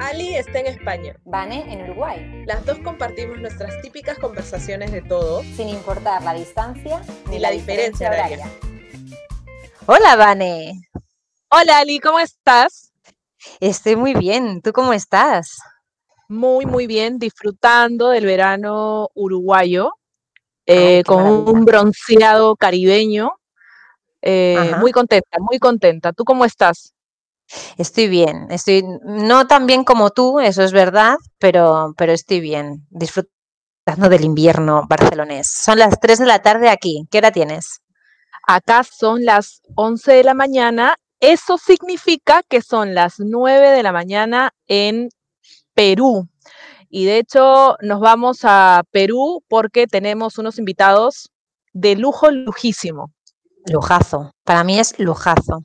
Ali está en España. Vane en Uruguay. Las dos compartimos nuestras típicas conversaciones de todo, sin importar la distancia ni la, diferencia, horaria. Hola, Vane. Hola, Ali, ¿cómo estás? Estoy muy bien. ¿Tú cómo estás? Muy, muy bien, disfrutando del verano uruguayo, eh, con un bronceado caribeño. Eh, muy contenta, muy contenta. ¿Tú cómo estás? Estoy bien, estoy no tan bien como tú, eso es verdad, pero, pero estoy bien, disfrutando del invierno barcelonés. Son las 3 de la tarde aquí, ¿qué hora tienes? Acá son las 11 de la mañana, eso significa que son las 9 de la mañana en Perú. Y de hecho nos vamos a Perú porque tenemos unos invitados de lujo, lujísimo. Lujazo, para mí es lujazo.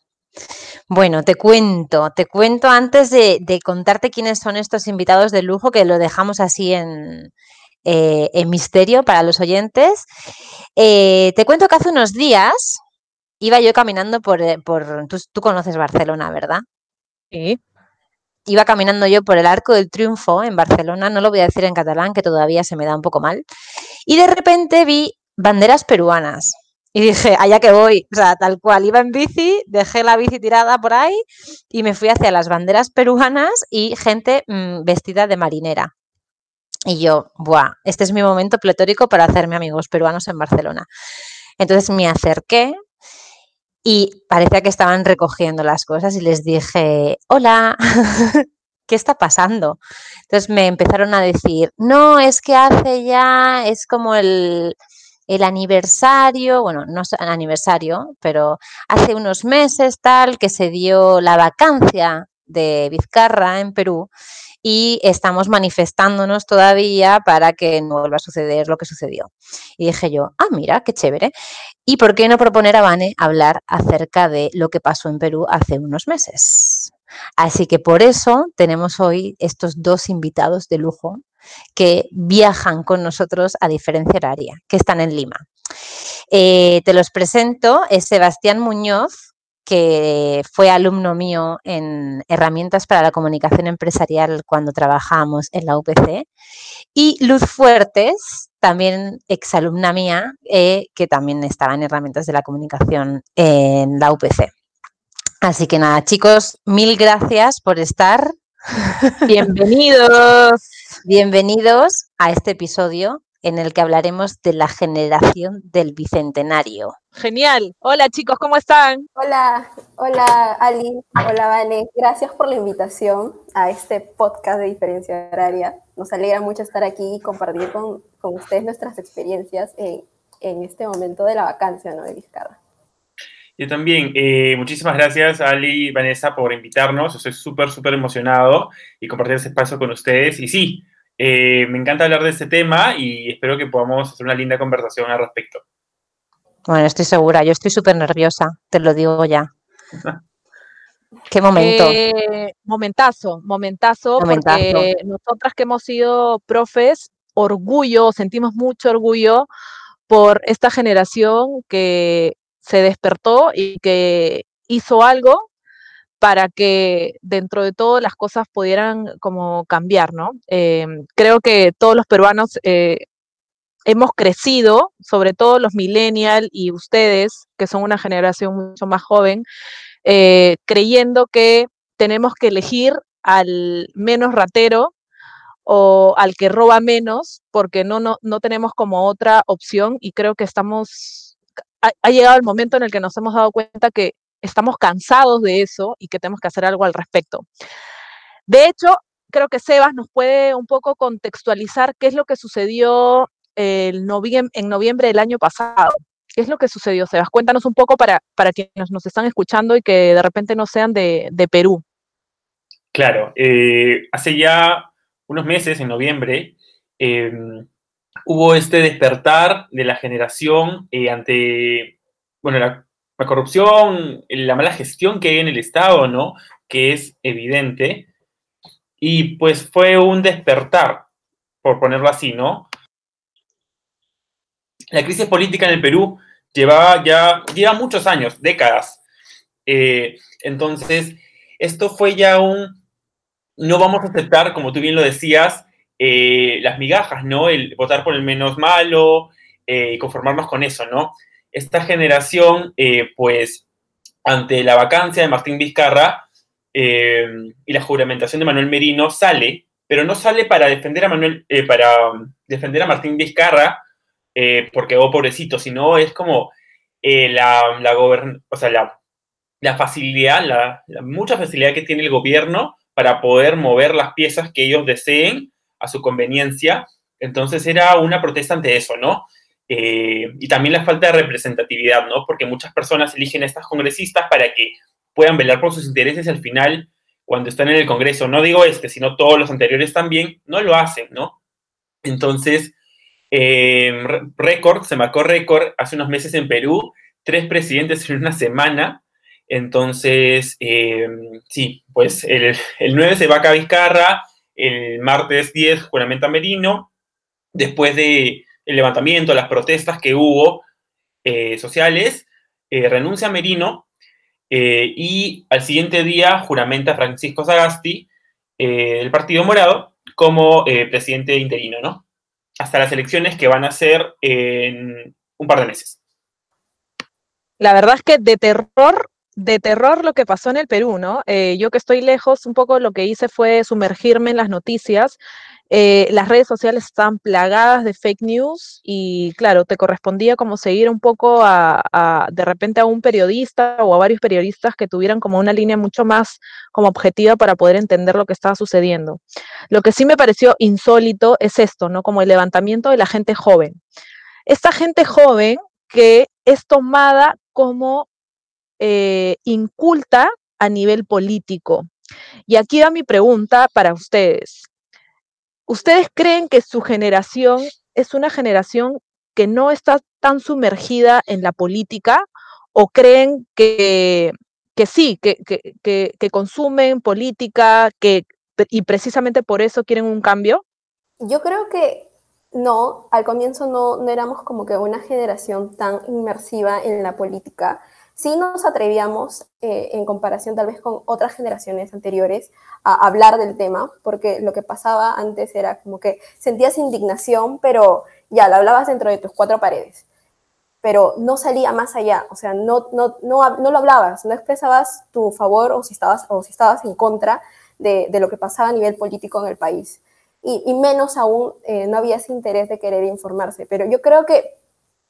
Bueno, te cuento, te cuento antes de, contarte quiénes son estos invitados de lujo, que lo dejamos así en, eh, misterio para los oyentes. Eh, te cuento que hace unos días iba yo caminando por, eh, por tú, conoces Barcelona, ¿verdad? Sí. Iba caminando yo por el Arco del Triunfo en Barcelona, no lo voy a decir en catalán, que todavía se me da un poco mal, y de repente vi banderas peruanas. Y dije, allá que voy, o sea, tal cual, iba en bici, dejé la bici tirada por ahí y me fui hacia las banderas peruanas y gente mm, vestida de marinera. Y yo, buah, este es mi momento pletórico para hacerme amigos peruanos en Barcelona. Entonces me acerqué y parecía que estaban recogiendo las cosas y les dije, hola, ¿qué está pasando? Entonces me empezaron a decir, no, es que hace ya, es como el, el aniversario, bueno, no es aniversario, pero hace unos meses tal que se dio la vacancia de Vizcarra en Perú y estamos manifestándonos todavía para que no vuelva a suceder lo que sucedió. Y dije yo, ah, mira, qué chévere. ¿Y por qué no proponer a Vane hablar acerca de lo que pasó en Perú hace unos meses? Así que por eso tenemos hoy estos dos invitados de lujo que viajan con nosotros a diferencia horaria, que están en Lima. Eh, te los presento, es Sebastián Muñoz, que fue alumno mío en herramientas para la comunicación empresarial cuando trabajamos en la UPC, y Luz Fuertes, también exalumna mía, eh, que también estaba en herramientas de la comunicación en la UPC. Así que nada, chicos, mil gracias por estar. Bienvenidos. Bienvenidos a este episodio en el que hablaremos de la generación del bicentenario. Genial. Hola chicos, ¿cómo están? Hola, hola Ali, hola Vane. Gracias por la invitación a este podcast de diferencia horaria. Nos alegra mucho estar aquí y compartir con, ustedes nuestras experiencias en, este momento de la vacancia ¿no? de Vizcarra. Yo también. Eh, muchísimas gracias, Ali y Vanessa, por invitarnos. Estoy súper, súper emocionado y compartir ese espacio con ustedes. Y sí, eh, me encanta hablar de este tema y espero que podamos hacer una linda conversación al respecto. Bueno, estoy segura. Yo estoy súper nerviosa, te lo digo ya. Qué momento. Eh, momentazo, momentazo, porque nosotras que hemos sido profes, orgullo, sentimos mucho orgullo por esta generación que se despertó y que hizo algo para que dentro de todo las cosas pudieran como cambiar, ¿no? Em, creo que todos los peruanos eh, hemos crecido, sobre todo los millennials y ustedes, que son una generación mucho más joven, eh, creyendo que tenemos que elegir al menos ratero o al que roba menos, porque no, no, no tenemos como otra opción y creo que estamos ha, llegado el momento en el que nos hemos dado cuenta que estamos cansados de eso y que tenemos que hacer algo al respecto. De hecho, creo que Sebas nos puede un poco contextualizar qué es lo que sucedió en noviembre del año pasado. ¿Qué es lo que sucedió, Sebas? Cuéntanos un poco para, para quienes nos están escuchando y que de repente no sean de, Perú. Claro, eh, hace ya unos meses, en noviembre, em, hubo este despertar de la generación eh, ante, bueno, la, corrupción, la mala gestión que hay en el Estado, ¿no? Que es evidente. Y pues fue un despertar, por ponerlo así, ¿no? La crisis política en el Perú llevaba ya, lleva muchos años, décadas. Eh, entonces, esto fue ya un, no vamos a aceptar, como tú bien lo decías, eh, las migajas, ¿no? El votar por el menos malo eh, y conformarnos con eso, ¿no? Esta generación, eh, pues, ante la vacancia de Martín Vizcarra y la juramentación de Manuel Merino, sale, pero no sale para defender a Manuel, para defender a Martín Vizcarra, porque, oh, pobrecito, sino es como la, la facilidad, la, mucha facilidad que tiene el gobierno para poder mover las piezas que ellos deseen a su conveniencia. Entonces era una protesta ante eso, ¿no? Eh, y también la falta de representatividad, ¿no? Porque muchas personas eligen a estas congresistas para que puedan velar por sus intereses al final, cuando están en el Congreso, no digo este, sino todos los anteriores también, no lo hacen, ¿no? Entonces, eh, récord, se marcó récord hace unos meses en Perú, tres presidentes en una semana. Entonces, eh, sí, pues el, el 9 se va a Vizcarra, el martes 10 juramenta Merino, después de el levantamiento, las protestas que hubo eh, sociales, eh, renuncia Merino eh, y al siguiente día juramenta Francisco Sagasti del Partido Morado como presidente interino, ¿no? Hasta las elecciones que van a ser en un par de meses. La verdad es que de terror de terror lo que pasó en el Perú, ¿no? Eh, yo que estoy lejos, un poco lo que hice fue sumergirme en las noticias. Eh, las redes sociales están plagadas de fake news y claro, te correspondía como seguir un poco a, de repente a un periodista o a varios periodistas que tuvieran como una línea mucho más como objetiva para poder entender lo que estaba sucediendo. Lo que sí me pareció insólito es esto, ¿no? Como el levantamiento de la gente joven. Esta gente joven que es tomada como eh, inculta a nivel político. Y aquí va mi pregunta para ustedes. ¿Ustedes creen que su generación es una generación que no está tan sumergida en la política o creen que, que sí, que, que, consumen política que, y precisamente por eso quieren un cambio? Yo creo que no, al comienzo no, no éramos como que una generación tan inmersiva en la política sí nos atrevíamos, eh, en comparación tal vez con otras generaciones anteriores, a hablar del tema, porque lo que pasaba antes era como que sentías indignación, pero ya, la hablabas dentro de tus cuatro paredes, pero no salía más allá, o sea, no, no, no, no lo hablabas, no expresabas tu favor o si estabas, o si estabas en contra de, de lo que pasaba a nivel político en el país. Y, y menos aún, eh, no había ese interés de querer informarse. Pero yo creo que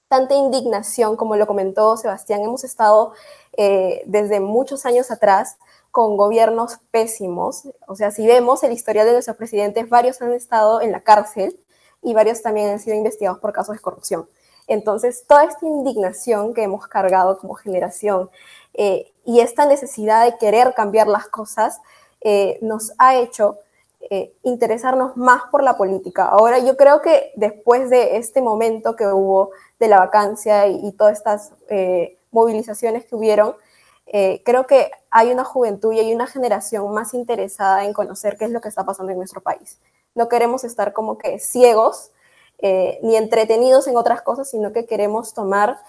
tanta indignación, como lo comentó Sebastián. Hemos estado eh, desde muchos años atrás con gobiernos pésimos. O sea, si vemos el historial de nuestros presidentes, varios han estado en la cárcel y varios también han sido investigados por casos de corrupción. Entonces, toda esta indignación que hemos cargado como generación eh, y esta necesidad de querer cambiar las cosas eh, nos ha hecho interesarnos más por la política. Ahora, yo creo que después de este momento que hubo de la vacancia y, todas estas eh, movilizaciones que hubieron, eh, creo que hay una juventud y hay una generación más interesada en conocer qué es lo que está pasando en nuestro país. No queremos estar como que ciegos eh, ni entretenidos en otras cosas, sino que queremos tomar,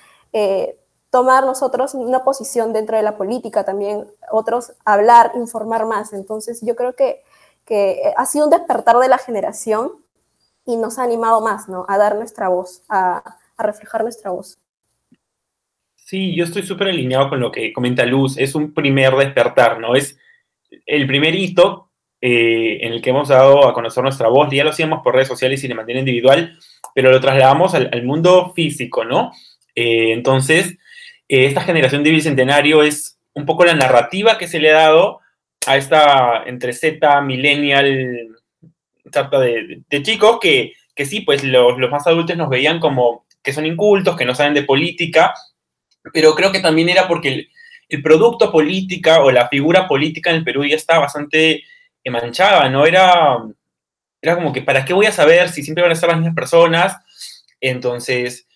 tomar nosotros una posición dentro de la política también, otros hablar, informar más. Entonces yo creo que, que ha sido un despertar de la generación y nos ha animado más ¿no? a dar nuestra voz, a, reflejar nuestra voz. Sí, yo estoy súper alineado con lo que comenta Luz. Es un primer despertar, ¿no? Es el primer hito eh, en el que hemos dado a conocer nuestra voz. Ya lo hacíamos por redes sociales y de manera individual, pero lo trasladamos al, mundo físico, ¿no? Eh, entonces, eh, esta generación de bicentenario es un poco la narrativa que se le ha dado a esta entre Z, millennial, trata de, chicos que, que sí, pues los, los más adultos nos veían como que son incultos, que no saben de política, pero creo que también era porque el, producto política o la figura política en el Perú ya estaba bastante manchada, ¿no? Era, era como que, ¿para qué voy a saber si siempre van a estar las mismas personas? Entonces,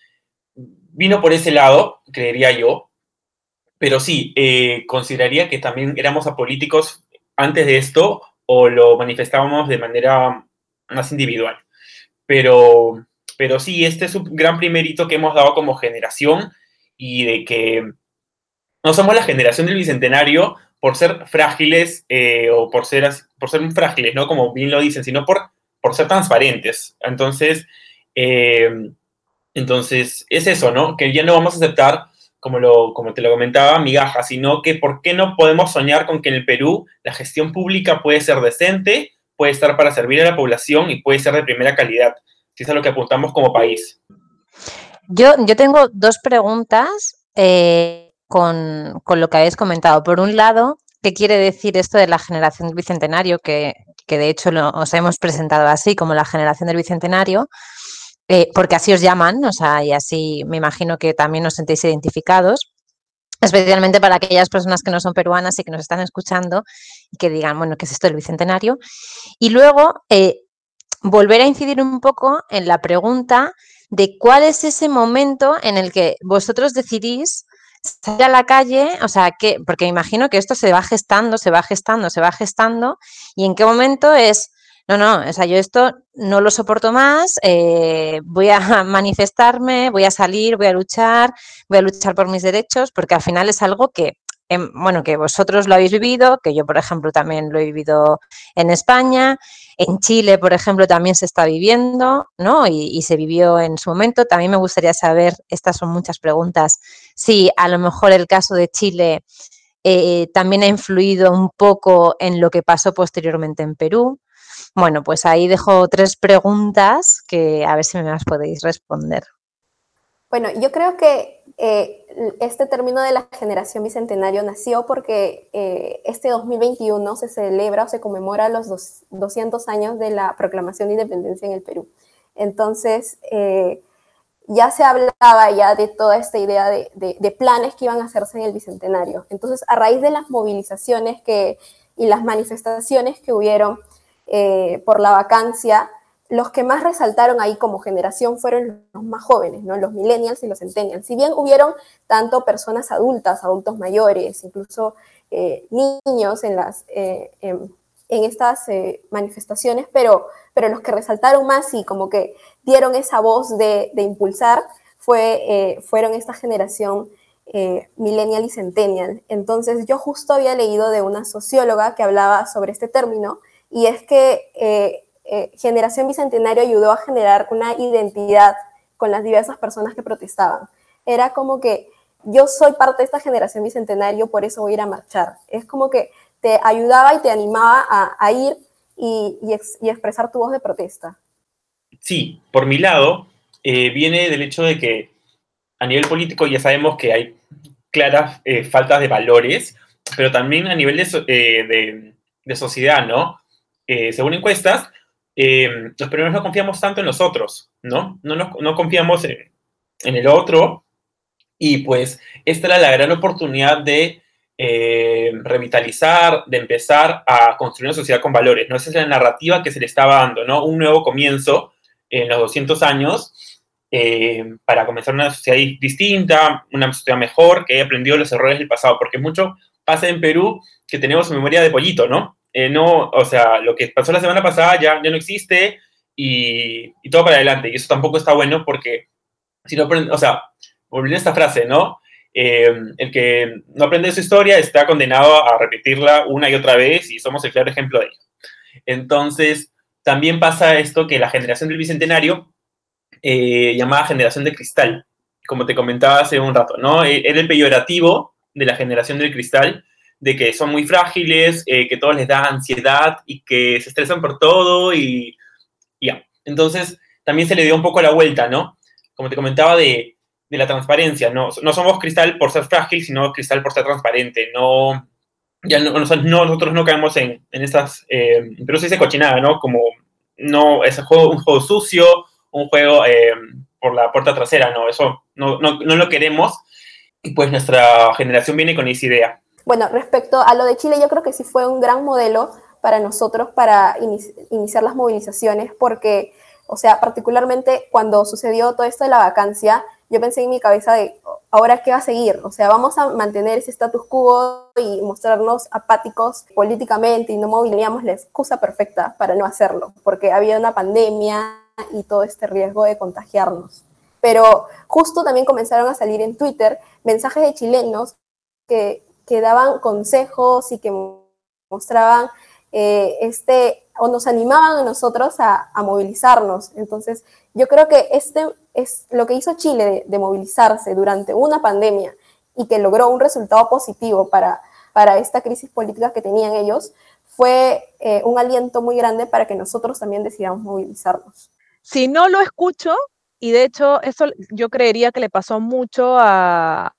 vino por ese lado, creería yo, pero sí, eh, consideraría que también éramos apolíticos antes de esto o lo manifestábamos de manera más individual. Pero pero sí, este es un gran primerito que hemos dado como generación y de que no somos la generación del bicentenario por ser frágiles eh, o por ser, por ser frágiles, ¿no? Como bien lo dicen, sino por, por ser transparentes. Entonces, eh, entonces, es eso, ¿no? Que ya no vamos a aceptar, como, lo, como te lo comentaba, migajas, sino que ¿por qué no podemos soñar con que en el Perú la gestión pública puede ser decente, puede estar para servir a la población y puede ser de primera calidad? Si es a lo que apuntamos como país. Yo, yo tengo dos preguntas eh, con, con, lo que habéis comentado. Por un lado, ¿qué quiere decir esto de la generación del bicentenario? Que, que de hecho lo, os hemos presentado así como la generación del bicentenario. Eh, porque así os llaman, o sea, y así me imagino que también os sentéis identificados, especialmente para aquellas personas que no son peruanas y que nos están escuchando y que digan, bueno, ¿qué es esto del Bicentenario? Y luego, eh, volver a incidir un poco en la pregunta de cuál es ese momento en el que vosotros decidís salir a la calle, o sea, que, porque imagino que esto se va gestando, se va gestando, se va gestando, y en qué momento es, no, no, o sea, yo esto no lo soporto más, eh, voy a manifestarme, voy a salir, voy a luchar, voy a luchar por mis derechos, porque al final es algo que, em, bueno, que vosotros lo habéis vivido, que yo, por ejemplo, también lo he vivido en España, en Chile, por ejemplo, también se está viviendo, ¿no? Y, se vivió en su momento. También me gustaría saber, estas son muchas preguntas, si a lo mejor el caso de Chile eh, también ha influido un poco en lo que pasó posteriormente en Perú. Bueno, pues ahí dejo tres preguntas que a ver si me las podéis responder. Bueno, yo creo que eh, este término de la generación bicentenario nació porque eh, este 2021 se celebra o se conmemora los 200 años de la proclamación de independencia en el Perú. Entonces, eh, ya se hablaba ya de toda esta idea de, de, planes que iban a hacerse en el bicentenario. Entonces, a raíz de las movilizaciones que, y las manifestaciones que hubieron eh, por la vacancia, los que más resaltaron ahí como generación fueron los más jóvenes, ¿no? los millennials y los centennials. Si bien hubieron tanto personas adultas, adultos mayores, incluso eh, niños en, las, eh, en, estas manifestaciones, pero, pero los que resaltaron más y como que dieron esa voz de, de impulsar fue, fueron esta generación millennial y centennial. Entonces yo justo había leído de una socióloga que hablaba sobre este término y es que eh, eh, Generación Bicentenario ayudó a generar una identidad con las diversas personas que protestaban. Era como que yo soy parte de esta generación Bicentenario, por eso voy a ir a marchar. Es como que te ayudaba y te animaba a, ir y, expresar tu voz de protesta. Sí, por mi lado, eh, viene del hecho de que a nivel político ya sabemos que hay claras faltas de valores, pero también a nivel de, de sociedad, ¿no? Eh, según encuestas, eh, los peruanos no confiamos tanto en nosotros, ¿no? No, no, confiamos en, el otro. Y pues esta era la gran oportunidad de eh, revitalizar, de empezar a construir una sociedad con valores, ¿no? Esa es la narrativa que se le estaba dando, ¿no? Un nuevo comienzo en los 200 años para comenzar una sociedad distinta, una sociedad mejor, que haya aprendido los errores del pasado, porque mucho pasa en Perú que tenemos memoria de pollito, ¿no? Eh, no, o sea, lo que pasó la semana pasada ya, ya no existe y, y, todo para adelante. Y eso tampoco está bueno porque, si no o sea, volviendo a esta frase, ¿no? Eh, el que no aprende su historia está condenado a repetirla una y otra vez y somos el claro ejemplo de ello. Entonces, también pasa esto que la generación del Bicentenario, eh, llamada generación de cristal, como te comentaba hace un rato, ¿no? Era el peyorativo de la generación del cristal de que son muy frágiles, eh, que todo les da ansiedad y que se estresan por todo y ya. Entonces, también se le dio un poco la vuelta, ¿no? Como te comentaba de, de la transparencia, ¿no? No somos cristal por ser frágil, sino cristal por ser transparente, no... Ya no, nosotros no caemos en, en estas, eh, pero se dice cochinada, ¿no? Como, no, es un juego, un juego sucio, un juego eh, por la puerta trasera, ¿no? Eso no, no, no lo queremos. Y pues nuestra generación viene con esa idea. Bueno, respecto a lo de Chile, yo creo que sí fue un gran modelo para nosotros para iniciar las movilizaciones, porque, o sea, particularmente cuando sucedió todo esto de la vacancia, yo pensé en mi cabeza de, ahora qué va a seguir, o sea, vamos a mantener ese status quo y mostrarnos apáticos políticamente y no movilizamos la excusa perfecta para no hacerlo, porque había una pandemia y todo este riesgo de contagiarnos. Pero justo también comenzaron a salir en Twitter mensajes de chilenos que que daban consejos y que mostraban eh, este, o nos animaban a nosotros a, movilizarnos. Entonces, yo creo que este es lo que hizo Chile de, movilizarse durante una pandemia y que logró un resultado positivo para, para esta crisis política que tenían ellos, fue eh, un aliento muy grande para que nosotros también decidamos movilizarnos. Si no lo escucho, y de hecho eso yo creería que le pasó mucho a,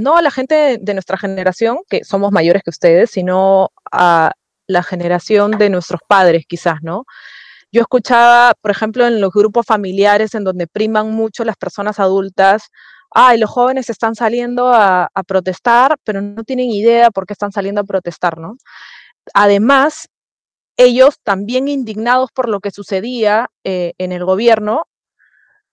no a la gente de nuestra generación, que somos mayores que ustedes, sino a la generación de nuestros padres, quizás, ¿no? Yo escuchaba, por ejemplo, en los grupos familiares en donde priman mucho las personas adultas, ay, los jóvenes están saliendo a, protestar, pero no tienen idea por qué están saliendo a protestar, ¿no? Además, ellos también indignados por lo que sucedía eh, en el gobierno,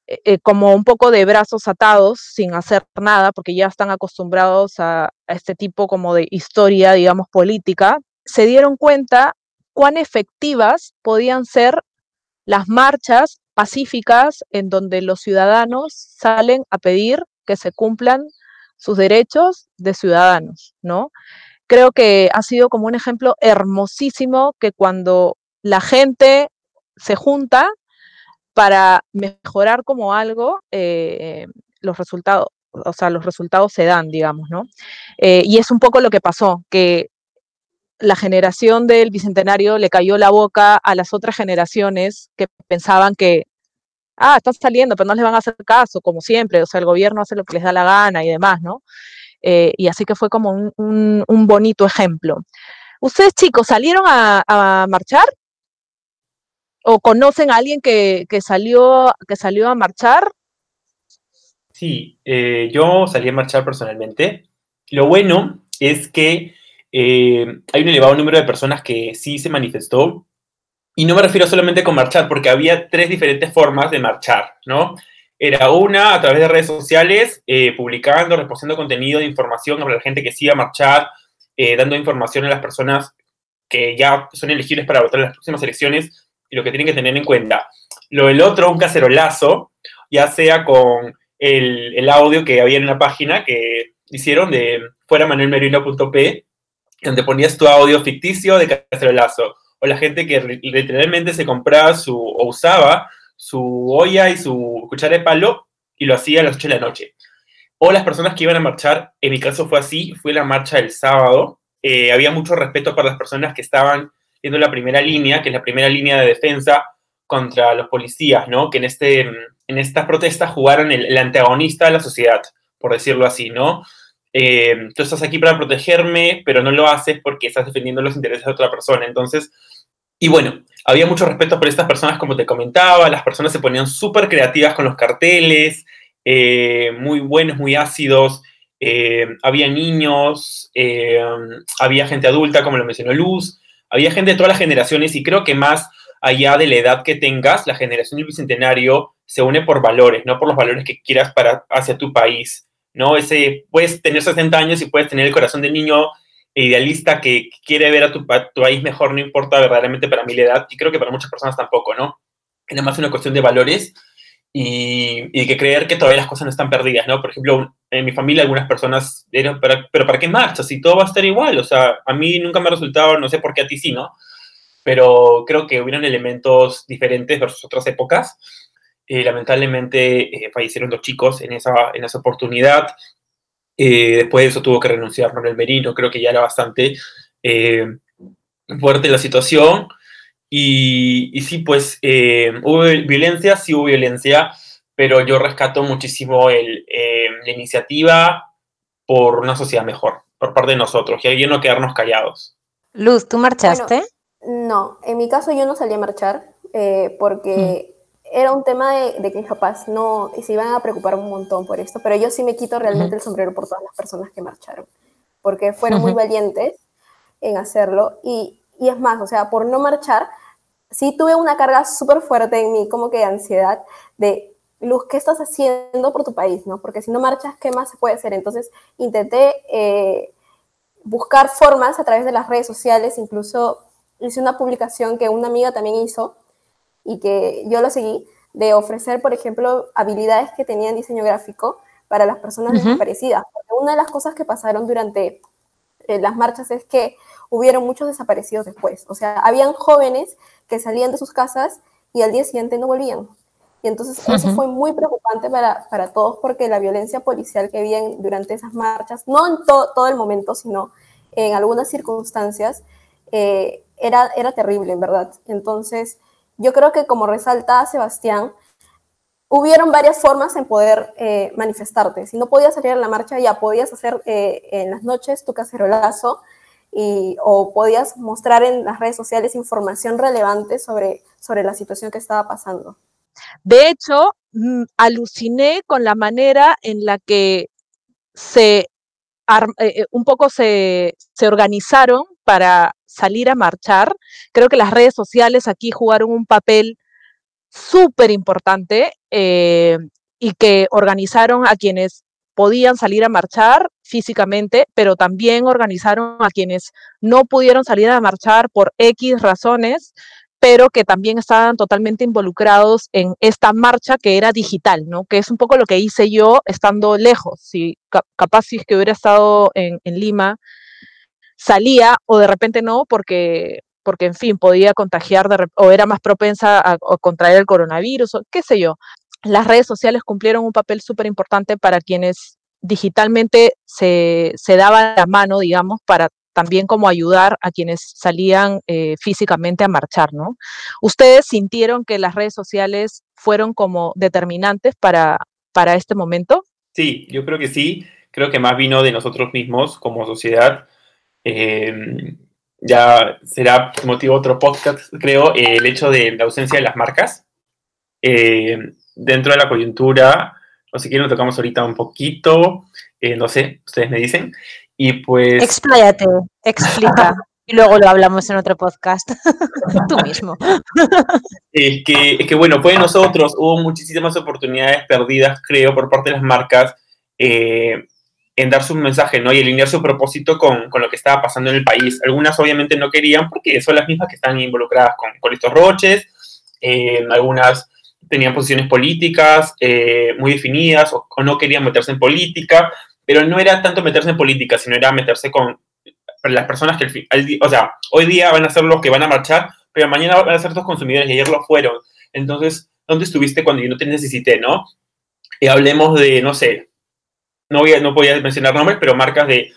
eh, eh, como un poco de brazos atados sin hacer nada, porque ya están acostumbrados a, a, este tipo como de historia, digamos, política, se dieron cuenta cuán efectivas podían ser las marchas pacíficas en donde los ciudadanos salen a pedir que se cumplan sus derechos de ciudadanos, ¿no? Creo que ha sido como un ejemplo hermosísimo que cuando la gente se junta para mejorar como algo, eh, los resultados, o sea, los resultados se dan, digamos, ¿no? Eh, y es un poco lo que pasó, que la generación del Bicentenario le cayó la boca a las otras generaciones que pensaban que, ah, están saliendo, pero no les van a hacer caso, como siempre, o sea, el gobierno hace lo que les da la gana y demás, ¿no? Eh, y así que fue como un, bonito ejemplo. ¿Ustedes, chicos, salieron a marchar? ¿O conocen a alguien que, salió, que salió a marchar? Sí, eh, yo salí a marchar personalmente. Lo bueno es que eh, hay un elevado número de personas que sí se manifestó. Y no me refiero solamente con marchar, porque había tres diferentes formas de marchar, ¿no? Era una a través de redes sociales, eh, publicando, reposando contenido de información para la gente que sí iba a marchar, dando información a las personas que ya son elegibles para votar en las próximas elecciones y lo que tienen que tener en cuenta. Lo del otro, un cacerolazo, ya sea con el, el audio que había en una página que hicieron de fuera manuelmerino.p, donde ponías tu audio ficticio de cacerolazo, o la gente que literalmente se compraba su, o usaba su olla y su cuchara de palo y lo hacía a las 8 de la noche. O las personas que iban a marchar, en mi caso fue así, fue la marcha del sábado, eh, había mucho respeto para las personas que estaban siendo la primera línea, que es la primera línea de defensa contra los policías, ¿no? Que en, este, en estas protestas jugaron el, antagonista de la sociedad, por decirlo así, ¿no? Eh, tú estás aquí para protegerme, pero no lo haces porque estás defendiendo los intereses de otra persona. Entonces, y bueno, había mucho respeto por estas personas, como te comentaba, las personas se ponían súper creativas con los carteles, eh, muy buenos, muy ácidos, eh, había niños, había gente adulta, como lo mencionó Luz, había gente de todas las generaciones y creo que más allá de la edad que tengas, la generación del Bicentenario se une por valores, no por los valores que quieras para, hacia tu país, ¿no? Ese, puedes tener 60 años y puedes tener el corazón de niño idealista que quiere ver a tu, país mejor, no importa verdaderamente para mí la edad, y creo que para muchas personas tampoco, ¿no? Es más una cuestión de valores y, y, que creer que todavía las cosas no están perdidas, ¿no? Por ejemplo, en mi familia algunas personas pero, pero ¿para qué marchas? Si todo va a estar igual, o sea, a mí nunca me ha resultado, no sé por qué a ti sí, ¿no? Pero creo que hubieron elementos diferentes versus otras épocas. Eh, lamentablemente eh, fallecieron dos chicos en esa, en esa oportunidad. Eh, después de eso tuvo que renunciar Manuel Merino, creo que ya era bastante fuerte la situación. Y, sí, pues eh, hubo violencia, sí hubo violencia, pero yo rescato muchísimo el, eh, la iniciativa por una sociedad mejor, por parte de nosotros, y ahí no quedarnos callados. Luz, ¿tú marchaste? no, en mi caso yo no salí a marchar eh, porque mm. era un tema de, de, que capaz no se iban a preocupar un montón por esto, pero yo sí me quito realmente el sombrero por todas las personas que marcharon, porque fueron muy valientes en hacerlo y y es más, o sea, por no marchar, sí tuve una carga súper fuerte en mí, como que de ansiedad, de, Luz, ¿qué estás haciendo por tu país? ¿no? Porque si no marchas, ¿qué más se puede hacer? Entonces, intenté eh, buscar formas a través de las redes sociales, incluso hice una publicación que una amiga también hizo y que yo lo seguí, de ofrecer, por ejemplo, habilidades que tenía en diseño gráfico para las personas desaparecidas. Porque una de las cosas que pasaron durante eh, las marchas es que hubieron muchos desaparecidos después. O sea, habían jóvenes que salían de sus casas y al día siguiente no volvían. Y entonces eso fue muy preocupante para, para, todos porque la violencia policial que había durante esas marchas, no en todo el momento, sino en algunas circunstancias, eh, era, era terrible, en verdad. Entonces, yo creo que como resalta Sebastián, hubieron varias formas en poder eh, manifestarte. Si no podías salir a la marcha, ya podías hacer eh, en las noches tu cacerolazo o podías mostrar en las redes sociales información relevante sobre, sobre la situación que estaba pasando. De hecho, mm, aluciné con la manera en la que se un poco se, se organizaron para salir a marchar. Creo que las redes sociales aquí jugaron un papel súper importante eh, y que organizaron a quienes podían salir a marchar físicamente, pero también organizaron a quienes no pudieron salir a marchar por X razones, pero que también estaban totalmente involucrados en esta marcha que era digital, ¿no? Que es un poco lo que hice yo estando lejos. Si capaz si es que hubiera estado en, Lima, salía o de repente no porque, porque en fin, podía contagiar o era más propensa a, contraer el coronavirus o qué sé yo. Las redes sociales cumplieron un papel súper importante para quienes digitalmente se, se daban la mano, digamos, para también como ayudar a quienes salían eh, físicamente a marchar, ¿no? ¿Ustedes sintieron que las redes sociales fueron como determinantes para, para este momento? Sí, yo creo que sí. Creo que más vino de nosotros mismos como sociedad eh, ya será motivo otro podcast, creo, el hecho de la ausencia de las marcas. Eh, dentro de la coyuntura, no sé quién lo tocamos ahorita un poquito, eh, no sé, ustedes me dicen. Y pues. Expláyate, explica. y luego lo hablamos en otro podcast. Tú mismo. Es que, es que, bueno, fue de nosotros. Hubo muchísimas oportunidades perdidas, creo, por parte de las marcas. Eh, en dar su mensaje, ¿no? Y alinear su propósito con, con, lo que estaba pasando en el país. Algunas obviamente no querían porque son las mismas que están involucradas con, con estos roches, eh, algunas tenían posiciones políticas eh, muy definidas o, no querían meterse en política, pero no era tanto meterse en política, sino era meterse con las personas que, al, o sea, hoy día van a ser los que van a marchar, pero mañana van a ser tus consumidores y ayer lo fueron. Entonces, ¿dónde estuviste cuando yo no te necesité, no? Y hablemos de, no sé, no voy, a, no voy a mencionar nombres, pero marcas de,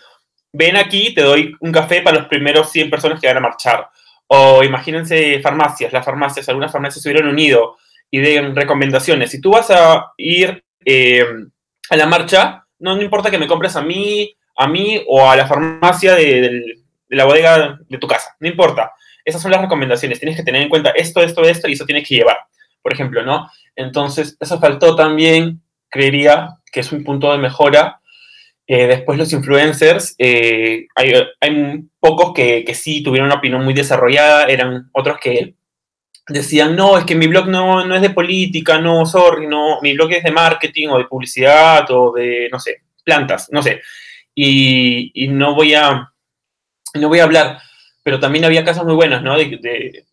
ven aquí, te doy un café para los primeros 100 personas que van a marchar. O imagínense farmacias, las farmacias, algunas farmacias se hubieran unido y den recomendaciones. Si tú vas a ir eh, a la marcha, no, no, importa que me compres a mí, a mí o a la farmacia de, la bodega de tu casa, no importa. Esas son las recomendaciones. Tienes que tener en cuenta esto, esto, esto y eso tienes que llevar, por ejemplo, ¿no? Entonces, eso faltó también, creería, que es un punto de mejora. Eh, después los influencers, eh, hay, hay, pocos que, que, sí tuvieron una opinión muy desarrollada, eran otros que decían, no, es que mi blog no, no es de política, no, sorry, no, mi blog es de marketing o de publicidad o de, no sé, plantas, no sé. Y, y no, voy a, no voy a hablar, pero también había casos muy buenos, ¿no? De,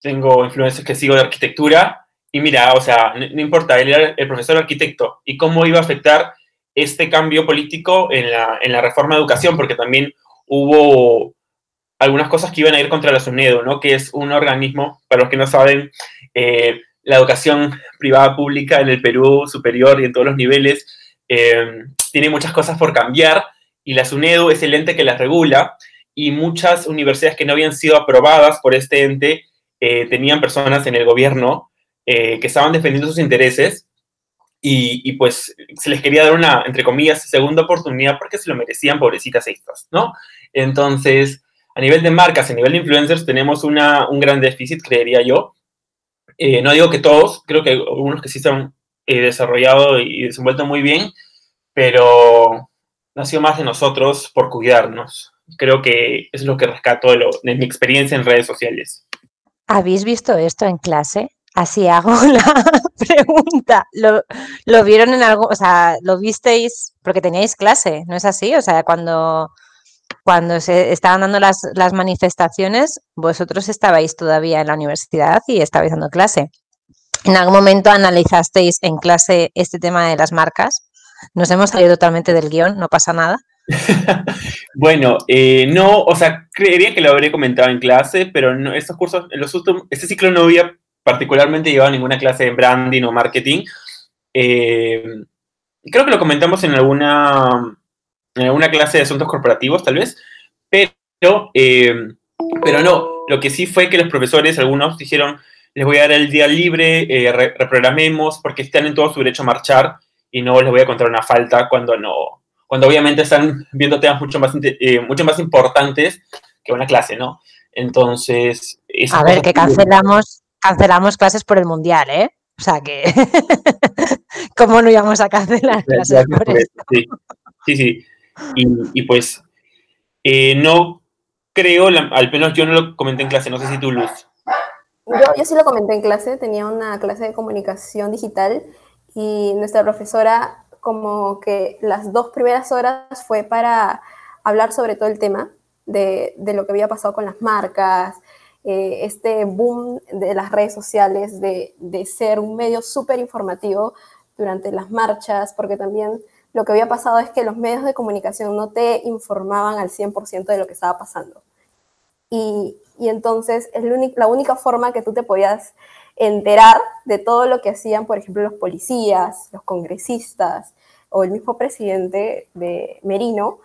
tengo influencers que sigo de arquitectura y mira, o sea, no, importa, él era el profesor arquitecto y cómo iba a afectar este cambio político en la, en la reforma de educación, porque también hubo algunas cosas que iban a ir contra la SUNEDO, ¿no? que es un organismo, para los que no saben, eh, la educación privada pública en el Perú superior y en todos los niveles eh, tiene muchas cosas por cambiar y la SUNEDO es el ente que las regula y muchas universidades que no habían sido aprobadas por este ente eh, tenían personas en el gobierno eh, que estaban defendiendo sus intereses y, y, pues se les quería dar una, entre comillas, segunda oportunidad porque se lo merecían, pobrecitas estas, ¿no? Entonces, a nivel de marcas, a nivel de influencers, tenemos una, un gran déficit, creería yo. Eh, no digo que todos, creo que algunos que sí se han eh, desarrollado y desenvuelto muy bien, pero nació más de nosotros por cuidarnos. Creo que es lo que rescato de, lo, de mi experiencia en redes sociales. ¿Habéis visto esto en clase? Así hago la pregunta. ¿Lo, ¿Lo, vieron en algo? O sea, ¿lo visteis porque teníais clase? ¿No es así? O sea, cuando, cuando se estaban dando las, las manifestaciones, vosotros estabais todavía en la universidad y estabais dando clase. ¿En algún momento analizasteis en clase este tema de las marcas? Nos hemos salido totalmente del guion, no pasa nada. bueno, eh, no, o sea, creería que lo habría comentado en clase, pero no, estos cursos, en los últimos, este ciclo no había particularmente llevado ninguna clase de branding o marketing. Eh, creo que lo comentamos en alguna, en alguna clase de asuntos corporativos, tal vez, pero, eh, pero no, lo que sí fue que los profesores, algunos dijeron, les voy a dar el día libre, reprogramemos, porque están en todo su derecho a marchar y no les voy a contar una falta cuando no, cuando obviamente están viendo temas mucho más, eh, mucho más importantes que una clase, ¿no? Entonces... A ver, que cancelamos, cancelamos clases por el Mundial, ¿eh? O sea que, ¿cómo no íbamos a cancelar clases por esto? Sí, sí. Y, pues, eh, no creo, al menos yo no lo comenté en clase, no sé si tú, Luz. Yo, yo sí lo comenté en clase, tenía una clase de comunicación digital y nuestra profesora como que las dos primeras horas fue para hablar sobre todo el tema de, de lo que había pasado con las marcas, eh, este boom de las redes sociales, de, de ser un medio súper informativo durante las marchas, porque también lo que había pasado es que los medios de comunicación no te informaban al 100% de lo que estaba pasando. Y, y entonces es la única forma que tú te podías enterar de todo lo que hacían, por ejemplo, los policías, los congresistas o el mismo presidente de Merino,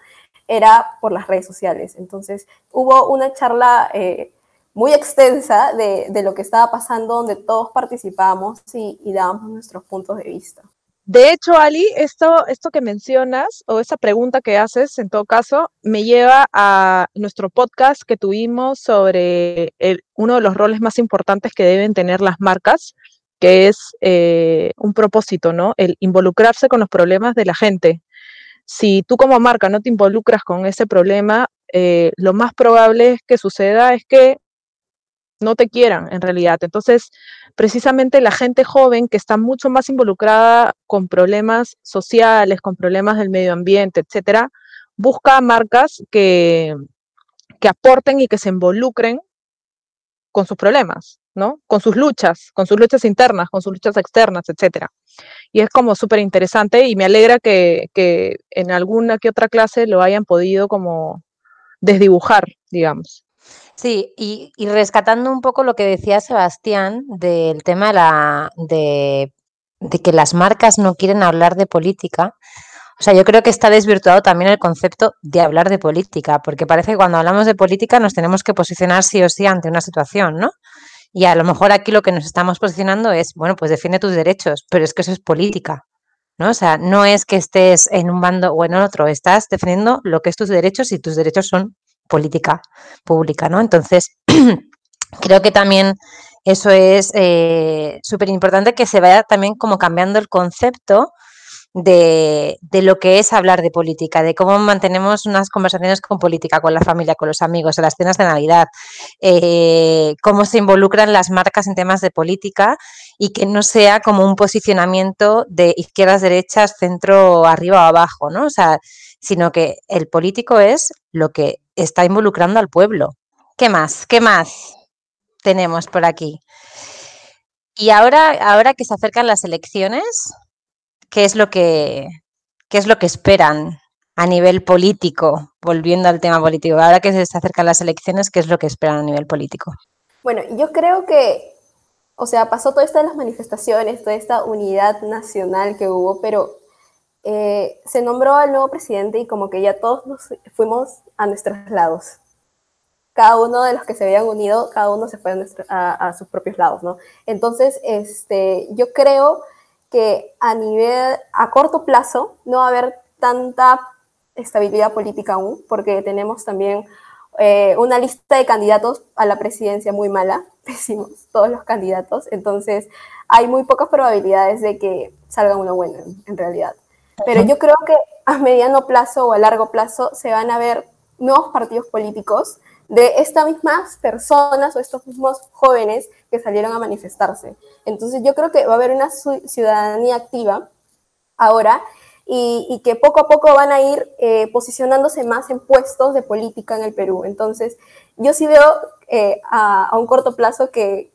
era por las redes sociales. Entonces, hubo una charla eh, muy extensa de, lo que estaba pasando, donde todos participábamos y, y dábamos nuestros puntos de vista. De hecho, Ali, esto, esto que mencionas o esa pregunta que haces, en todo caso, me lleva a nuestro podcast que tuvimos sobre uno de los roles más importantes que deben tener las marcas, que es eh, un propósito, ¿no? El involucrarse con los problemas de la gente. Si tú como marca no te involucras con ese problema, eh, lo más probable es que suceda es que no te quieran en realidad. Entonces, precisamente la gente joven que está mucho más involucrada con problemas sociales, con problemas del medio ambiente, etcétera, busca marcas que, que aporten y que se involucren con sus problemas, ¿no? Con sus luchas, con sus luchas internas, con sus luchas externas, etcétera. Y es como súper interesante y me alegra que, que en alguna que otra clase lo hayan podido como desdibujar, digamos. Sí, y, rescatando un poco lo que decía Sebastián del tema de, de, que las marcas no quieren hablar de política, o sea, yo creo que está desvirtuado también el concepto de hablar de política, porque parece que cuando hablamos de política nos tenemos que posicionar sí o sí ante una situación, ¿no? Y a lo mejor aquí lo que nos estamos posicionando es, bueno, pues defiende tus derechos, pero es que eso es política, ¿no? O sea, no es que estés en un bando o en otro, estás defendiendo lo que es tus derechos y tus derechos son política pública, ¿no? Entonces, creo que también eso es eh, súper importante que se vaya también como cambiando el concepto de, lo que es hablar de política, de cómo mantenemos unas conversaciones con política, con la familia, con los amigos, en las cenas de Navidad, eh, cómo se involucran las marcas en temas de política y que no sea como un posicionamiento de izquierdas, derechas, centro, arriba o abajo, ¿no? O sea, sino que el político es lo que está involucrando al pueblo. ¿Qué más? ¿Qué más tenemos por aquí? Y ahora, ahora que se acercan las elecciones, ¿qué es lo que, qué es lo que esperan a nivel político? Volviendo al tema político, ahora que se acercan las elecciones, ¿qué es lo que esperan a nivel político? Bueno, yo creo que, o sea, pasó toda esta de las manifestaciones, toda esta unidad nacional que hubo, pero eh, se nombró al nuevo presidente y como que ya todos nos fuimos a nuestros lados. Cada uno de los que se habían unido, cada uno se fue a, sus propios lados, ¿no? Entonces, este, yo creo que a nivel, a corto plazo, no va a haber tanta estabilidad política aún, porque tenemos también eh, una lista de candidatos a la presidencia muy mala, pésimos, todos los candidatos, entonces hay muy pocas probabilidades de que salga uno bueno, en realidad. Pero yo creo que a mediano plazo o a largo plazo se van a ver nuevos partidos políticos de estas mismas personas o estos mismos jóvenes que salieron a manifestarse. Entonces yo creo que va a haber una ciudadanía activa ahora y, que poco a poco van a ir eh, posicionándose más en puestos de política en el Perú. Entonces yo sí veo eh, a, a, un corto plazo que,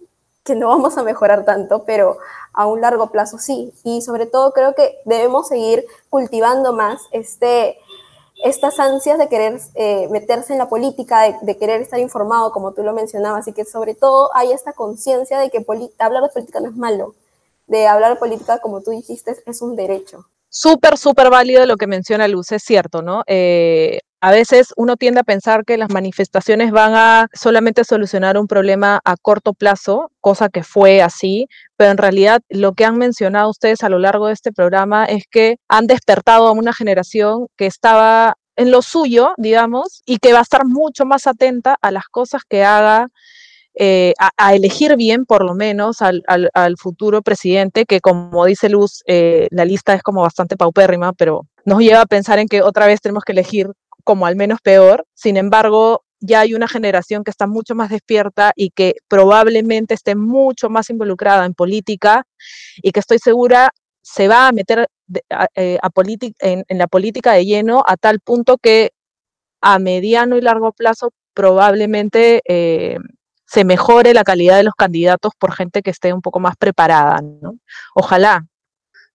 que no vamos a mejorar tanto, pero a un largo plazo sí. Y sobre todo creo que debemos seguir cultivando más este, estas ansias de querer eh, meterse en la política, de, querer estar informado, como tú lo mencionabas, y que sobre todo hay esta conciencia de que hablar de política no es malo, de hablar de política, como tú dijiste, es un derecho. Súper, súper válido lo que menciona Luz, es cierto, ¿no? Eh, a veces uno tiende a pensar que las manifestaciones van a solamente solucionar un problema a corto plazo, cosa que fue así, pero en realidad lo que han mencionado ustedes a lo largo de este programa es que han despertado a una generación que estaba en lo suyo, digamos, y que va a estar mucho más atenta a las cosas que haga eh, a, elegir bien, por lo menos, al, futuro presidente, que como dice Luz, eh, la lista es como bastante paupérrima, pero nos lleva a pensar en que otra vez tenemos que elegir como al menos peor. Sin embargo, ya hay una generación que está mucho más despierta y que probablemente esté mucho más involucrada en política y que estoy segura se va a meter eh, en, la política de lleno a tal punto que a mediano y largo plazo probablemente se mejore la calidad de los candidatos por gente que esté un poco más preparada, ¿no? Ojalá,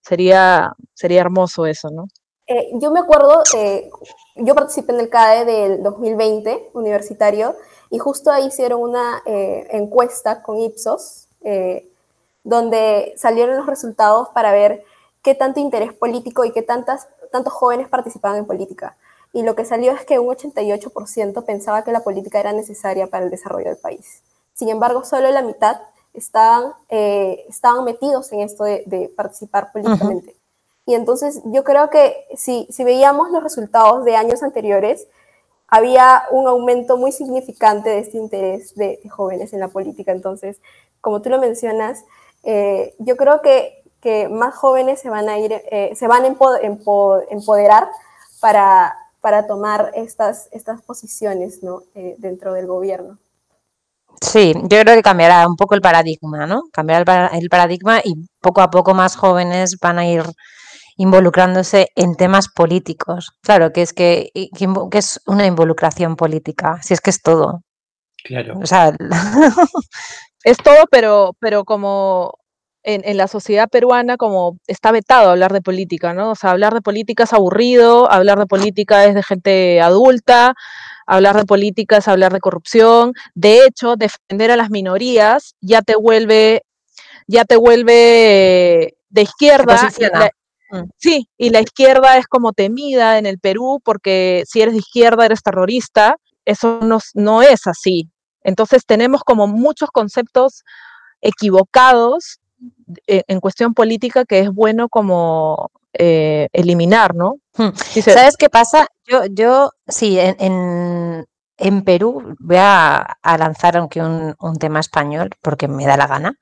sería, sería hermoso eso, ¿no? Eh, yo me acuerdo, eh, yo participé en el CAE del 2020 universitario y justo ahí hicieron una eh, encuesta con Ipsos, donde salieron los resultados para ver qué tanto interés político y qué tantas, tantos jóvenes participaban en política. Y lo que salió es que un 88% pensaba que la política era necesaria para el desarrollo del país. Sin embargo, solo la mitad estaban, eh, estaban metidos en esto de, participar políticamente. Y entonces yo creo que si, si veíamos los resultados de años anteriores, había un aumento muy significante de este interés de, jóvenes en la política. Entonces, como tú lo mencionas, eh, yo creo que, que, más jóvenes se van a ir, eh, se van a empoderar para, para tomar estas, estas posiciones ¿no? dentro del gobierno. Sí, yo creo que cambiará un poco el paradigma, ¿no? Cambiará el, paradigma y poco a poco más jóvenes van a ir involucrándose en temas políticos. Claro, que es que, que, es una involucración política, si es que es todo. Claro. O sea, es todo, pero, pero como en, en, la sociedad peruana, como está vetado hablar de política, ¿no? O sea, hablar de política es aburrido, hablar de política es de gente adulta, hablar de política es hablar de corrupción. De hecho, defender a las minorías ya te vuelve, ya te vuelve de izquierda. Mm. sí, y la izquierda es como temida en el Perú porque si eres de izquierda eres terrorista. Eso no, no es así. Entonces tenemos como muchos conceptos equivocados eh, en cuestión política que es bueno como eh, eliminar, ¿no? Hmm. ¿Sabes qué pasa? Yo, yo sí, en, en, Perú voy a, lanzar aunque un, un, tema español porque me da la gana,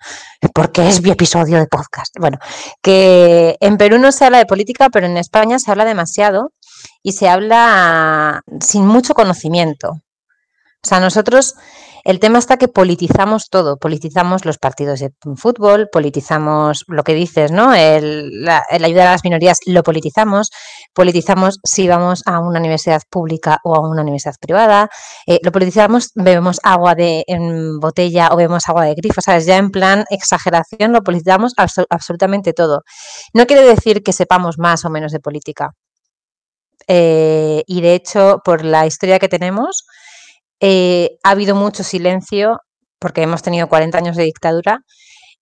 porque es mi episodio de podcast. Bueno, que en Perú no se habla de política, pero en España se habla demasiado y se habla sin mucho conocimiento. O sea, nosotros el tema está que politizamos todo, politizamos los partidos de fútbol, politizamos lo que dices, ¿no? El, la, ayudar a las minorías lo politizamos, politizamos si vamos a una universidad pública o a una universidad privada, eh, lo politizamos, bebemos agua de en botella o bebemos agua de grifo, ¿sabes? Ya en plan exageración lo politizamos absolutamente todo. No quiere decir que sepamos más o menos de política. Eh, y de hecho, por la historia que tenemos, eh, ha habido mucho silencio, porque hemos tenido 40 años de dictadura,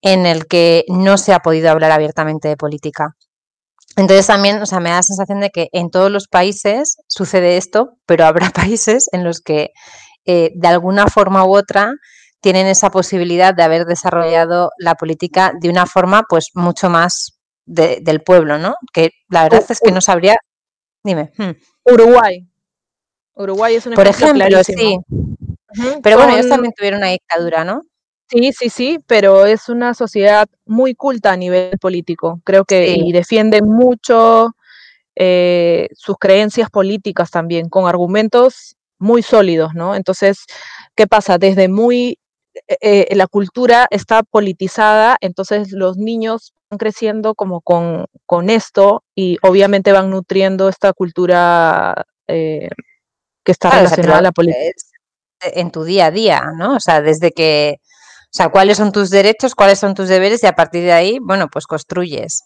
en el que no se ha podido hablar abiertamente de política. Entonces también, o sea, me da la sensación de que en todos los países sucede esto, pero habrá países en los que eh, de alguna forma u otra tienen esa posibilidad de haber desarrollado la política de una forma pues mucho más del pueblo, ¿no? Que la verdad es que no sabría... Dime. Hmm. Uruguay. Uruguay es un Por ejemplo, sí. Pero bueno, ellos también tuvieron una dictadura, ¿no? Sí, sí, sí, pero es una sociedad muy culta a nivel político. Creo que y defiende mucho eh, sus creencias políticas también, con argumentos muy sólidos, ¿no? Entonces, ¿qué pasa? Desde muy eh, eh, la cultura está politizada, entonces los niños van creciendo como con, con esto y obviamente van nutriendo esta cultura que está relacionada a la política. En tu día a día, ¿no? O sea, desde que, o sea, cuáles son tus derechos, cuáles son tus deberes y a partir de ahí, bueno, pues construyes.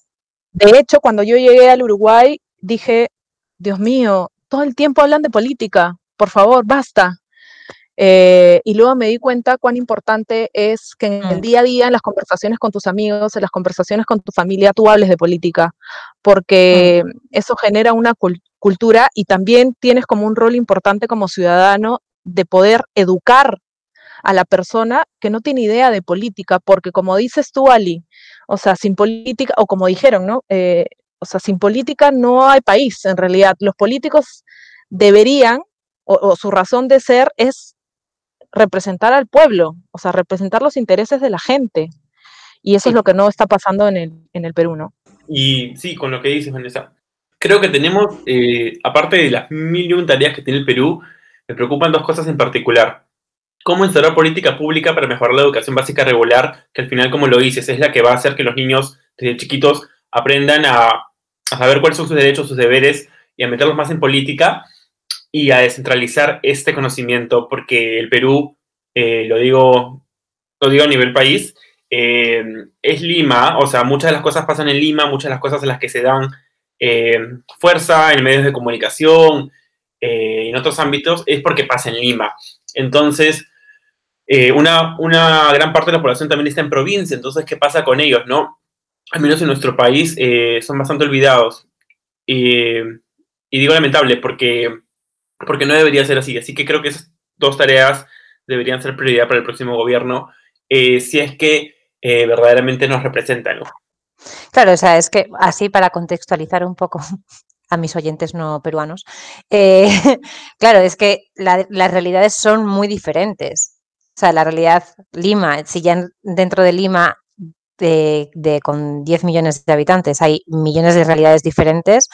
De hecho, cuando yo llegué al Uruguay, dije, Dios mío, todo el tiempo hablan de política, por favor, basta. Eh, y luego me di cuenta cuán importante es que en el mm. día a día, en las conversaciones con tus amigos, en las conversaciones con tu familia, tú hables de política, porque mm. eso genera una cultura y también tienes como un rol importante como ciudadano de poder educar a la persona que no tiene idea de política, porque como dices tú, Ali, o sea, sin política, o como dijeron, ¿no? Eh, o sea, sin política no hay país, en realidad. Los políticos deberían, o, su razón de ser es representar al pueblo, o sea, representar los intereses de la gente. Y eso es lo que no está pasando en el, en el Perú, ¿no? Y sí, con lo que dices, Vanessa. Creo que tenemos, eh, aparte de las mil y un tareas que tiene el Perú, me preocupan dos cosas en particular. ¿Cómo instaurar política pública para mejorar la educación básica regular? Que al final, como lo dices, es la que va a hacer que los niños desde chiquitos aprendan a, saber cuáles son sus derechos, sus deberes y a meterlos más en política y a descentralizar este conocimiento, porque el Perú, eh, lo, digo, lo digo a nivel país, eh, es Lima, o sea, muchas de las cosas pasan en Lima, muchas de las cosas en las que se dan eh, fuerza en medios de comunicación, en otros ámbitos, es porque pasa en Lima. Entonces, una, una, gran parte de la población también está en provincia, entonces, ¿qué pasa con ellos, no? Al menos en nuestro país son bastante olvidados. y digo lamentable porque porque no debería ser así. Así que creo que esas dos tareas deberían ser prioridad para el próximo gobierno, eh, si es que eh, verdaderamente nos representan. Claro, o sea, es que así para contextualizar un poco a mis oyentes no peruanos, eh, claro, es que las realidades son muy diferentes. O sea, la realidad Lima, si ya dentro de Lima de, con 10 millones de habitantes hay millones de realidades diferentes,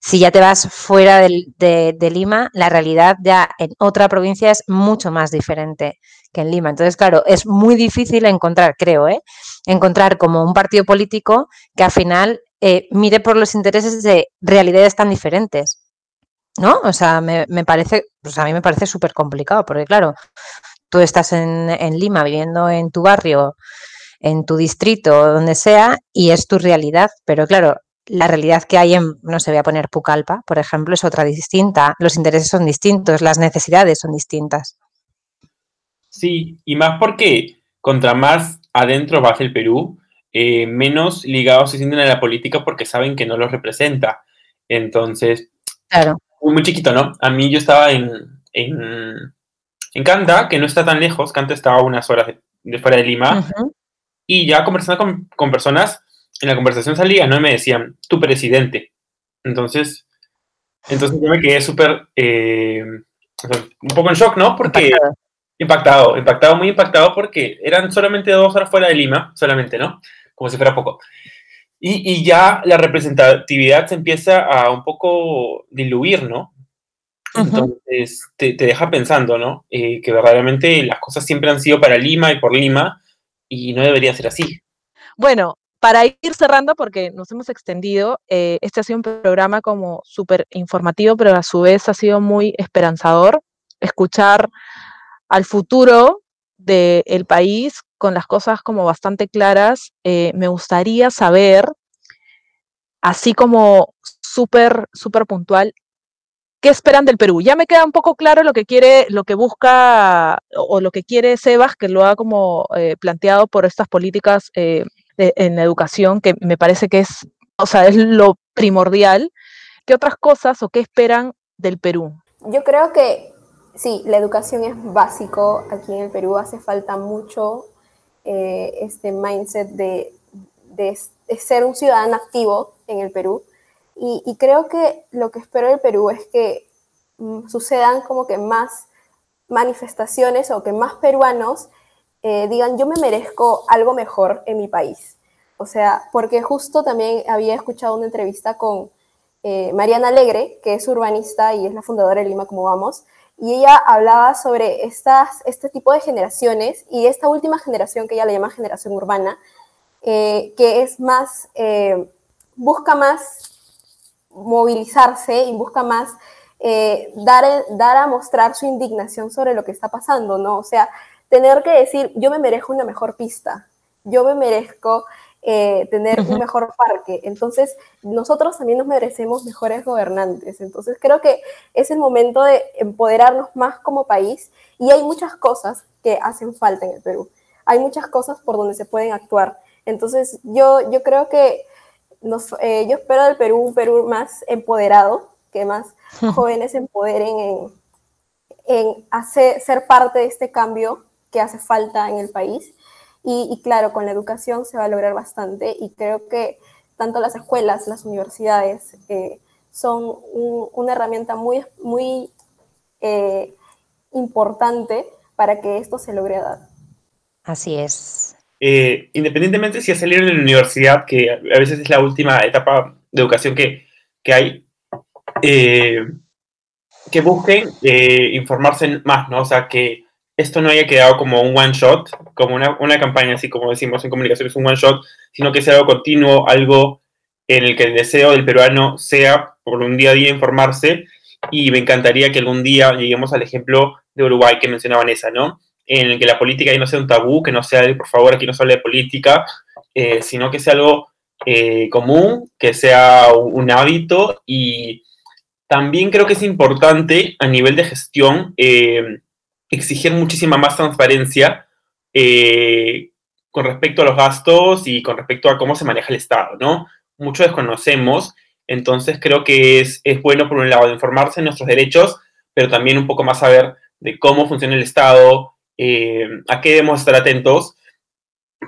si ya te vas fuera de, Lima, la realidad ya en otra provincia es mucho más diferente que en Lima. Entonces, claro, es muy difícil encontrar, creo, ¿eh? Encontrar como un partido político que al final eh, mire por los intereses de realidades tan diferentes. ¿No? O sea, me, parece, pues a mí me parece súper complicado, porque claro, tú estás en, Lima viviendo en tu barrio, en tu distrito, donde sea, y es tu realidad. Pero claro, la realidad que hay en, no se voy a poner Pucallpa, por ejemplo, es otra distinta. Los intereses son distintos, las necesidades son distintas. Sí, y más porque contra más adentro va el Perú, eh, menos ligados se sienten a la política porque saben que no los representa. Entonces, claro. muy, chiquito, ¿no? A mí yo estaba en, en, Canta, que no está tan lejos, Canta estaba a unas horas de, fuera de Lima, y ya conversando con, con personas en la conversación salía, ¿no? Y me decían, tu presidente. Entonces, entonces yo me quedé súper, eh, un poco en shock, ¿no? Porque impactado. impactado, muy impactado porque eran solamente dos horas fuera de Lima, solamente, ¿no? Como si fuera poco. Y, y ya la representatividad se empieza a un poco diluir, ¿no? Entonces te, te, deja pensando, ¿no? Eh, que verdaderamente las cosas siempre han sido para Lima y por Lima y no debería ser así. Bueno, para ir cerrando, porque nos hemos extendido, eh, este ha sido un programa como súper informativo, pero a su vez ha sido muy esperanzador escuchar al futuro del país con las cosas como bastante claras. Eh, me gustaría saber, así como súper, súper puntual, ¿qué esperan del Perú? Ya me queda un poco claro lo que quiere, lo que busca o, lo que quiere Sebas, que lo ha como eh, planteado por estas políticas en educación, que me parece que es, o sea, es lo primordial. ¿Qué otras cosas o qué esperan del Perú? Yo creo que sí, la educación es básico. Aquí en el Perú hace falta mucho eh, este mindset de, de, ser un ciudadano activo en el Perú. Y, creo que lo que espero del Perú es que mm, sucedan como que más manifestaciones o que más peruanos eh, digan, yo me merezco algo mejor en mi país. O sea, porque justo también había escuchado una entrevista con eh, Mariana Alegre, que es urbanista y es la fundadora de Lima Como Vamos, y ella hablaba sobre estas, este tipo de generaciones y esta última generación que ella le llama generación urbana, eh, que es más, busca más movilizarse y busca más dar, dar a mostrar su indignación sobre lo que está pasando, ¿no? O sea, tener que decir, yo me merezco una mejor pista, yo me merezco eh, tener un mejor parque. Entonces, nosotros también nos merecemos mejores gobernantes. Entonces, creo que es el momento de empoderarnos más como país y hay muchas cosas que hacen falta en el Perú. Hay muchas cosas por donde se pueden actuar. Entonces, yo, yo creo que nos, eh, yo espero del Perú un Perú más empoderado, que más jóvenes se empoderen en, en hacer, ser parte de este cambio que hace falta en el país y, claro, con la educación se va a lograr bastante y creo que tanto las escuelas, las universidades eh, son una herramienta muy, muy eh, importante para que esto se logre dar. Así es. Eh, independientemente si ya salieron de la universidad, que a veces es la última etapa de educación que, que hay, que busquen informarse más, ¿no? O sea, que esto no haya quedado como un one shot, como una, una campaña así como decimos en comunicación es un one shot, sino que sea algo continuo, algo en el que el deseo del peruano sea por un día a día informarse y me encantaría que algún día lleguemos al ejemplo de Uruguay que mencionaba Vanessa, ¿no? En el que la política ya no sea un tabú, que no sea, por favor, aquí no se hable de política, eh, sino que sea algo eh, común, que sea un hábito y también creo que es importante a nivel de gestión eh, exigir muchísima más transparencia eh, con respecto a los gastos y con respecto a cómo se maneja el Estado, ¿no? Mucho desconocemos, entonces creo que es, es bueno, por un lado, informarse de nuestros derechos, pero también un poco más saber de cómo funciona el Estado, eh, a qué debemos estar atentos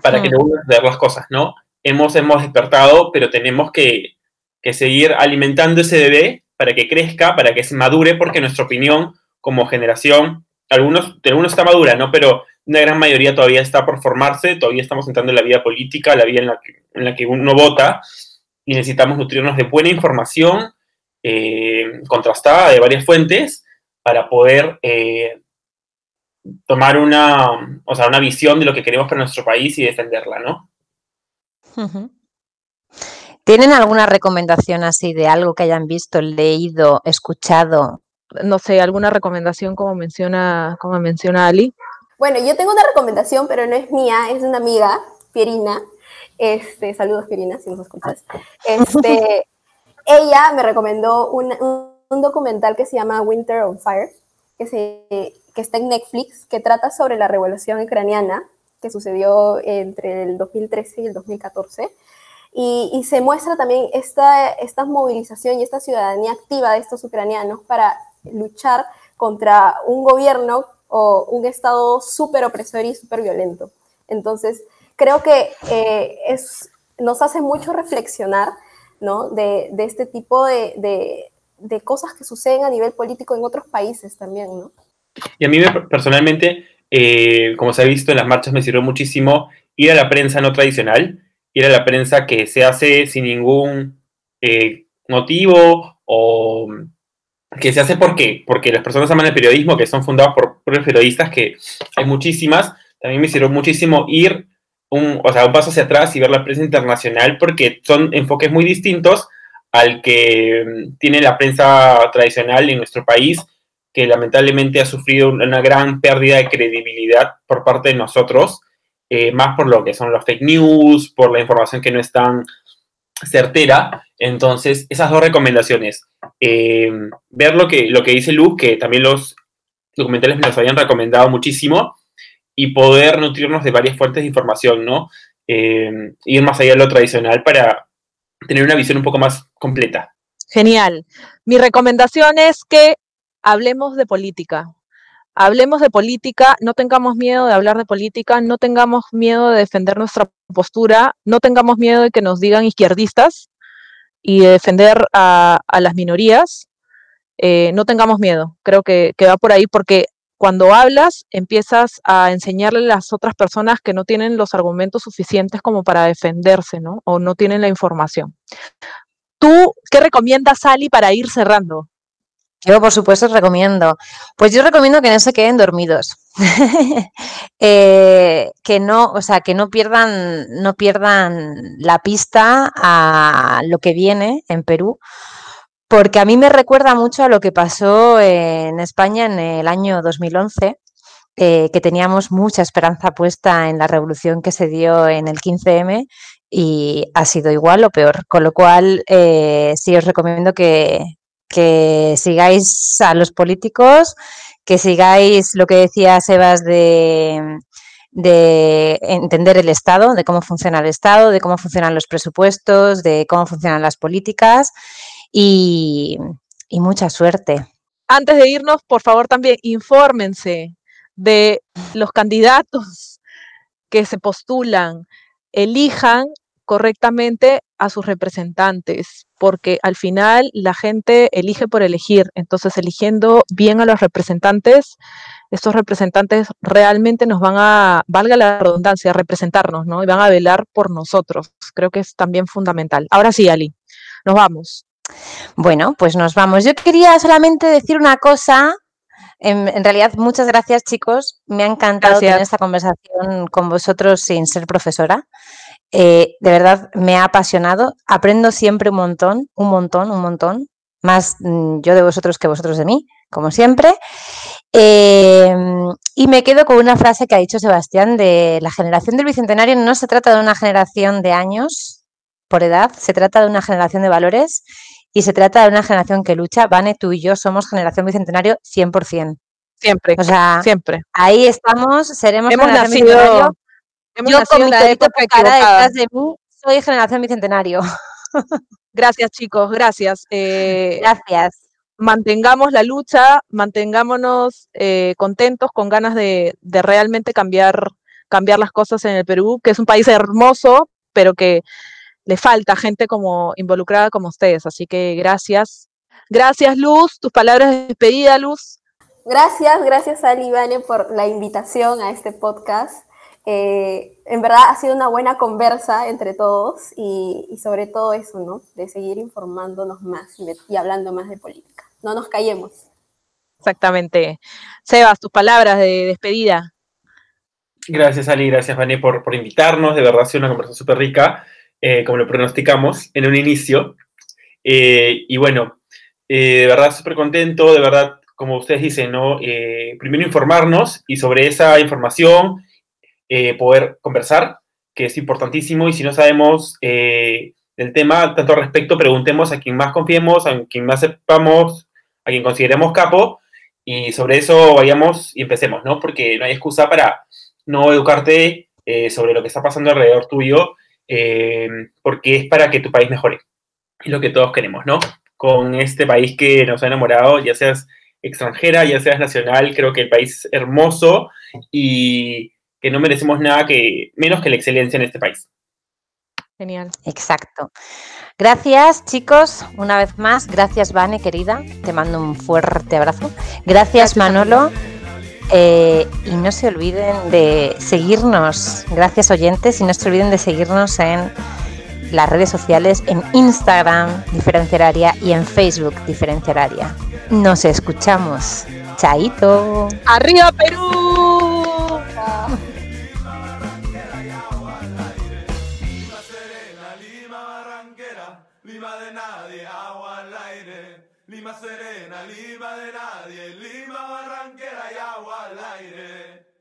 para que no ver las cosas, ¿no? Hemos, hemos despertado, pero tenemos que, que seguir alimentando ese bebé para que crezca, para que se madure, porque nuestra opinión como generación algunos, algunos está madura, ¿no? Pero una gran mayoría todavía está por formarse, todavía estamos entrando en la vida política, la vida en la que, en la que uno vota, y necesitamos nutrirnos de buena información eh, contrastada de varias fuentes para poder eh, tomar una, o sea, una visión de lo que queremos para nuestro país y defenderla, ¿no? ¿Tienen alguna recomendación así de algo que hayan visto, leído, escuchado no sé, alguna recomendación como menciona, como menciona Ali. Bueno, yo tengo una recomendación, pero no es mía, es de una amiga, Pierina. Este, saludos Pierina, si nos escuchas. Este, ella me recomendó un, un, documental que se llama Winter on Fire, que, se, que está en Netflix, que trata sobre la revolución ucraniana que sucedió entre el 2013 y el 2014. Y, y, se muestra también esta, esta movilización y esta ciudadanía activa de estos ucranianos para luchar contra un gobierno o un Estado súper opresor y súper violento. Entonces, creo que eh, es, nos hace mucho reflexionar ¿no? de, de este tipo de, de, cosas que suceden a nivel político en otros países también. ¿no? Y a mí personalmente, eh, como se ha visto en las marchas, me sirvió muchísimo ir a la prensa no tradicional, ir a la prensa que se hace sin ningún eh, motivo o que se hace porque, porque las personas aman el periodismo, que son fundados por, periodistas, que hay muchísimas. También me sirvió muchísimo ir un, o sea, un paso hacia atrás y ver la prensa internacional, porque son enfoques muy distintos al que mm, tiene la prensa tradicional en nuestro país, que lamentablemente ha sufrido una gran pérdida de credibilidad por parte de nosotros, eh, más por lo que son los fake news, por la información que no es tan certera. Entonces, esas dos recomendaciones. Eh, ver lo que, lo que dice Luke, que también los documentales me los habían recomendado muchísimo, y poder nutrirnos de varias fuentes de información, ¿no? Eh, ir más allá de lo tradicional para tener una visión un poco más completa. Genial. Mi recomendación es que hablemos de política. Hablemos de política, no tengamos miedo de hablar de política, no tengamos miedo de defender nuestra postura, no tengamos miedo de que nos digan izquierdistas, y defender a, las minorías, eh, no tengamos miedo. Creo que, va por ahí porque cuando hablas empiezas a enseñarle a las otras personas que no tienen los argumentos suficientes como para defenderse, ¿no? O no tienen la información. ¿Tú qué recomiendas, Sally, para ir cerrando? Yo, por supuesto, recomiendo. Pues yo recomiendo que no se queden dormidos. Eh, que no, o sea, que no pierdan, no pierdan la pista a lo que viene en Perú. Porque a mí me recuerda mucho a lo que pasó en España en el año 2011, eh, que teníamos mucha esperanza puesta en la revolución que se dio en el 15M y ha sido igual o peor. Con lo cual, eh, sí os recomiendo que, que sigáis a los políticos, que sigáis lo que decía Sebas de, de entender el Estado, de cómo funciona el Estado, de cómo funcionan los presupuestos, de cómo funcionan las políticas y, y mucha suerte. Antes de irnos, por favor, también infórmense de los candidatos que se postulan, elijan correctamente a sus representantes, porque al final la gente elige por elegir. Entonces, eligiendo bien a los representantes, estos representantes realmente nos van a, valga la redundancia, representarnos, ¿no? Y van a velar por nosotros. Creo que es también fundamental. Ahora sí, Ali, nos vamos. Bueno, pues nos vamos. Yo quería solamente decir una cosa. En, realidad, muchas gracias, chicos. Me ha encantado tener esta conversación con vosotros sin ser profesora. Eh, de verdad, me ha apasionado. Aprendo siempre un montón, un montón, un montón. Más mm, yo de vosotros que vosotros de mí, como siempre. Em, y me quedo con una frase que ha dicho Sebastián de la generación del Bicentenario no se trata de una generación de años por edad, se trata de una generación de valores y se trata de una generación que lucha. Vane, tú y yo somos generación Bicentenario 100%. Siempre. O sea, siempre. Ahí estamos, seremos hemos nacido, yo con mi cara detrás de mí soy generación Bicentenario. Gracias, chicos, gracias. Eh, gracias mantengamos la lucha, mantengámonos eh, contentos, con ganas de, realmente cambiar, cambiar las cosas en el Perú, que es un país hermoso, pero que le falta gente como involucrada como ustedes. Así que gracias. Gracias, Luz. Tus palabras de despedida, Luz. Gracias, gracias a Ivane por la invitación a este podcast. Eh, en verdad ha sido una buena conversa entre todos y, sobre todo eso, ¿no? De seguir informándonos más y, hablando más de política. No nos callemos. Exactamente. Sebas, tus palabras de despedida. Gracias, Ali, gracias, Vané, por, por invitarnos. De verdad, ha sido una conversación súper rica, eh, como lo pronosticamos en un inicio. Eh, y bueno, de verdad, súper contento, de verdad, como ustedes dicen, ¿no? primero informarnos y sobre esa información eh, poder conversar, que es importantísimo, y si no sabemos eh, del tema tanto al respecto, preguntemos a quien más confiemos, a quien más sepamos, a quien consideremos capo, y sobre eso vayamos y empecemos, ¿no? Porque no hay excusa para no educarte eh, sobre lo que está pasando alrededor tuyo, porque es para que tu país mejore. Es lo que todos queremos, ¿no? Con este país que nos ha enamorado, ya seas extranjera, ya seas nacional, creo que el país es hermoso y que no merecemos nada que, menos que la excelencia en este país. Genial. Exacto. Gracias, chicos, una vez más. Gracias, Vane, querida. Te mando un fuerte abrazo. Gracias, Manolo. Eh, y no se olviden de seguirnos, gracias oyentes, y no se olviden de seguirnos en las redes sociales, en Instagram, Diferenciararia, y en Facebook, Diferenciararia. Nos escuchamos. Chaito. ¡Arriba, Perú! Serena, Lima de nadie, Lima Barranquera y agua al aire.